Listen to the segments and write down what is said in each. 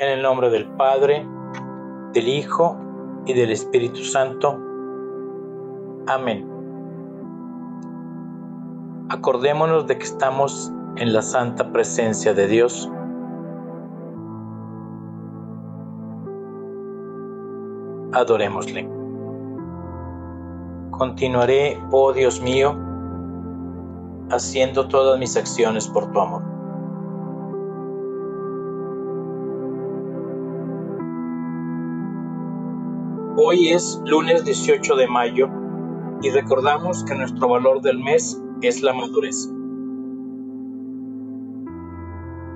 En el nombre del Padre, del Hijo y del Espíritu Santo. Amén. Acordémonos de que estamos en la santa presencia de Dios. Adorémosle. Continuaré, oh Dios mío, haciendo todas mis acciones por tu amor. Hoy es lunes 18 de mayo y recordamos que nuestro valor del mes es la madurez.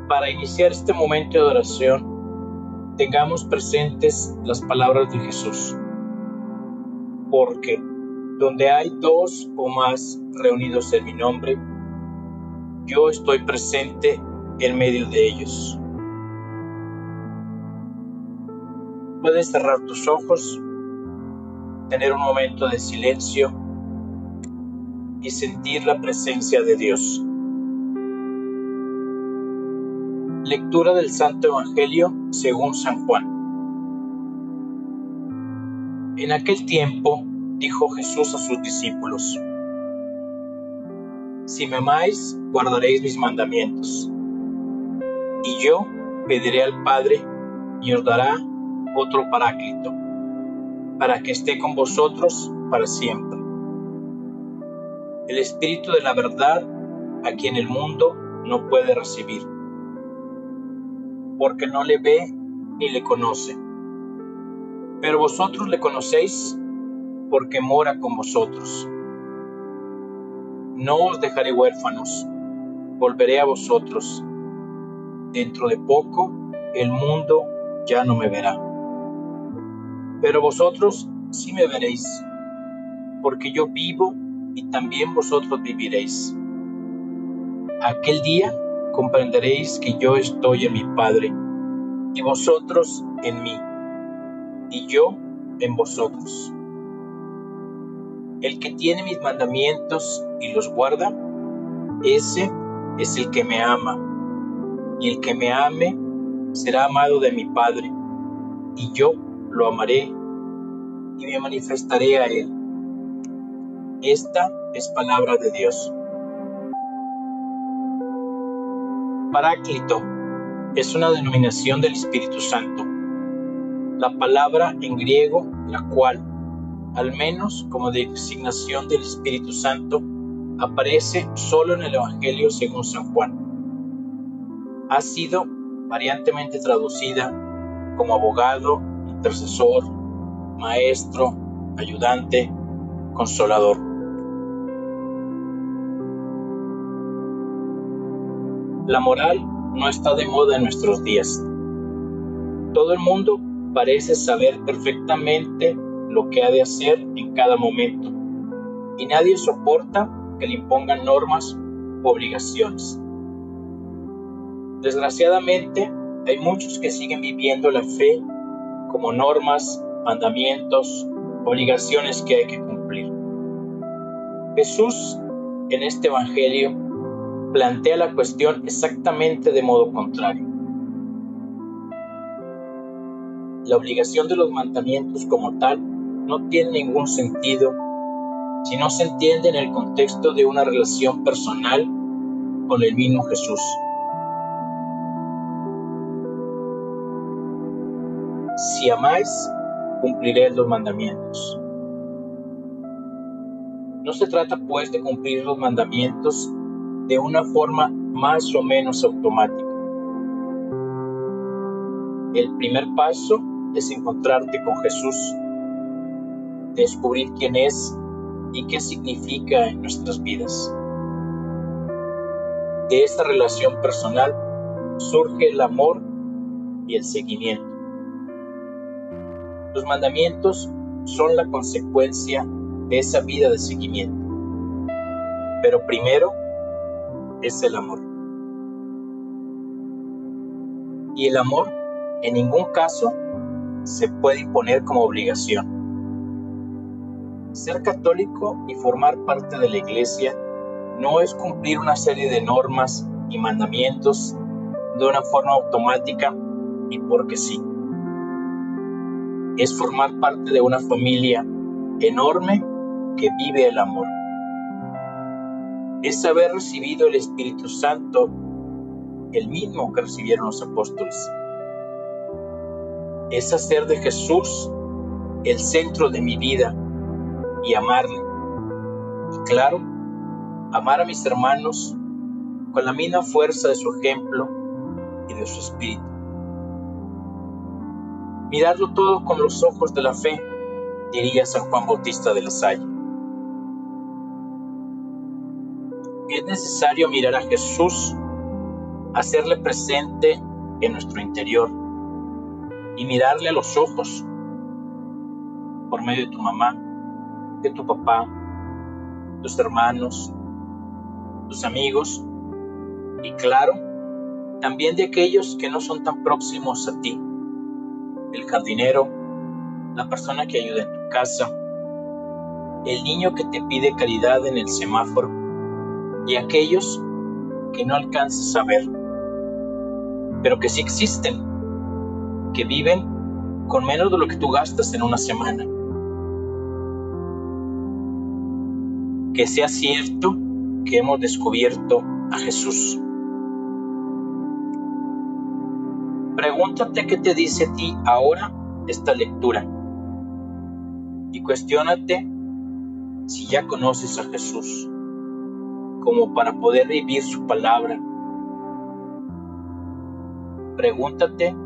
Para iniciar este momento de oración, tengamos presentes las palabras de Jesús. Porque donde hay dos o más reunidos en mi nombre, yo estoy presente en medio de ellos. Puedes cerrar tus ojos, tener un momento de silencio y sentir la presencia de Dios. Lectura del Santo Evangelio según San Juan. En aquel tiempo dijo Jesús a sus discípulos, Si me amáis, guardaréis mis mandamientos. Y yo pediré al Padre y os dará otro paráclito, para que esté con vosotros para siempre. El Espíritu de la verdad, a quien el mundo no puede recibir, porque no le ve ni le conoce. Pero vosotros le conocéis porque mora con vosotros. No os dejaré huérfanos, volveré a vosotros. Dentro de poco el mundo ya no me verá. Pero vosotros sí me veréis, porque yo vivo y también vosotros viviréis. Aquel día comprenderéis que yo estoy en mi Padre, y vosotros en mí, y yo en vosotros. El que tiene mis mandamientos y los guarda, ese es el que me ama. Y el que me ame será amado de mi Padre, y yo lo amaré y me manifestaré a él. Esta es palabra de Dios. Paráclito es una denominación del Espíritu Santo. La palabra en griego, la cual al menos como designación del Espíritu Santo, aparece solo en el Evangelio según San Juan. Ha sido variantemente traducida como abogado, intercesor, maestro, ayudante, consolador. La moral no está de moda en nuestros días. Todo el mundo parece saber perfectamente lo que ha de hacer en cada momento, y nadie soporta que le impongan normas o obligaciones. Desgraciadamente, hay muchos que siguen viviendo la fe como normas, mandamientos, obligaciones que hay que cumplir. Jesús, en este Evangelio, plantea la cuestión exactamente de modo contrario. La obligación de los mandamientos como tal no tiene ningún sentido si no se entiende en el contexto de una relación personal con el mismo Jesús. Si amáis, cumpliré los mandamientos. No se trata pues de cumplir los mandamientos de una forma más o menos automática. El primer paso es encontrarte con Jesús descubrir quién es y qué significa en nuestras vidas. De esta relación personal surge el amor y el seguimiento. Los mandamientos son la consecuencia de esa vida de seguimiento. Pero primero es el amor. Y el amor en ningún caso se puede imponer como obligación. Ser católico y formar parte de la Iglesia no es cumplir una serie de normas y mandamientos de una forma automática y porque sí. Es formar parte de una familia enorme que vive el amor. Es haber recibido el Espíritu Santo, el mismo que recibieron los apóstoles. Es hacer de Jesús el centro de mi vida y amarle. Y claro, amar a mis hermanos con la misma fuerza de su ejemplo y de su espíritu. Mirarlo todo con los ojos de la fe, diría San Juan Bautista de la Salle. Es necesario mirar a Jesús, hacerle presente en nuestro interior y mirarle a los ojos por medio de tu mamá, de tu papá, tus hermanos, tus amigos y claro, también de aquellos que no son tan próximos a ti. El jardinero, la persona que ayuda en tu casa, el niño que te pide caridad en el semáforo y aquellos que no alcanzas a ver, pero que sí existen, que viven con menos de lo que tú gastas en una semana. Que sea cierto que hemos descubierto a Jesús. Pregúntate qué te dice a ti ahora esta lectura y cuestiónate si ya conoces a Jesús como para poder vivir su palabra. Pregúntate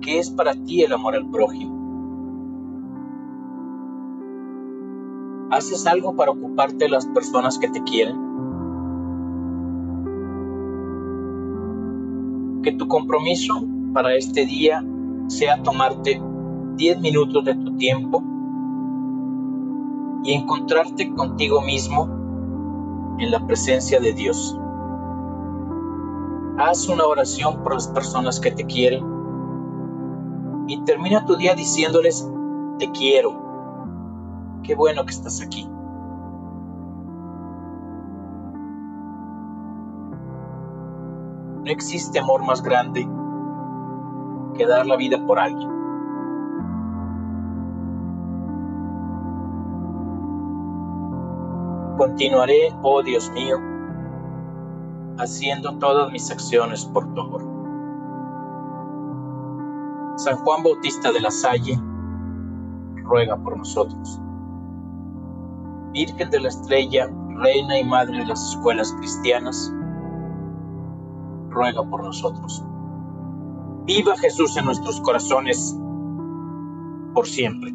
qué es para ti el amor al prójimo. ¿Haces algo para ocuparte de las personas que te quieren? Que tu compromiso para este día sea tomarte 10 minutos de tu tiempo y encontrarte contigo mismo en la presencia de Dios. Haz una oración por las personas que te quieren y termina tu día diciéndoles, te quiero, qué bueno que estás aquí. No existe amor más grande que dar la vida por alguien. Continuaré, oh Dios mío, haciendo todas mis acciones por tu amor. San Juan Bautista de la Salle, ruega por nosotros. Virgen de la Estrella, Reina y Madre de las escuelas cristianas, ruega por nosotros. Viva Jesús en nuestros corazones por siempre.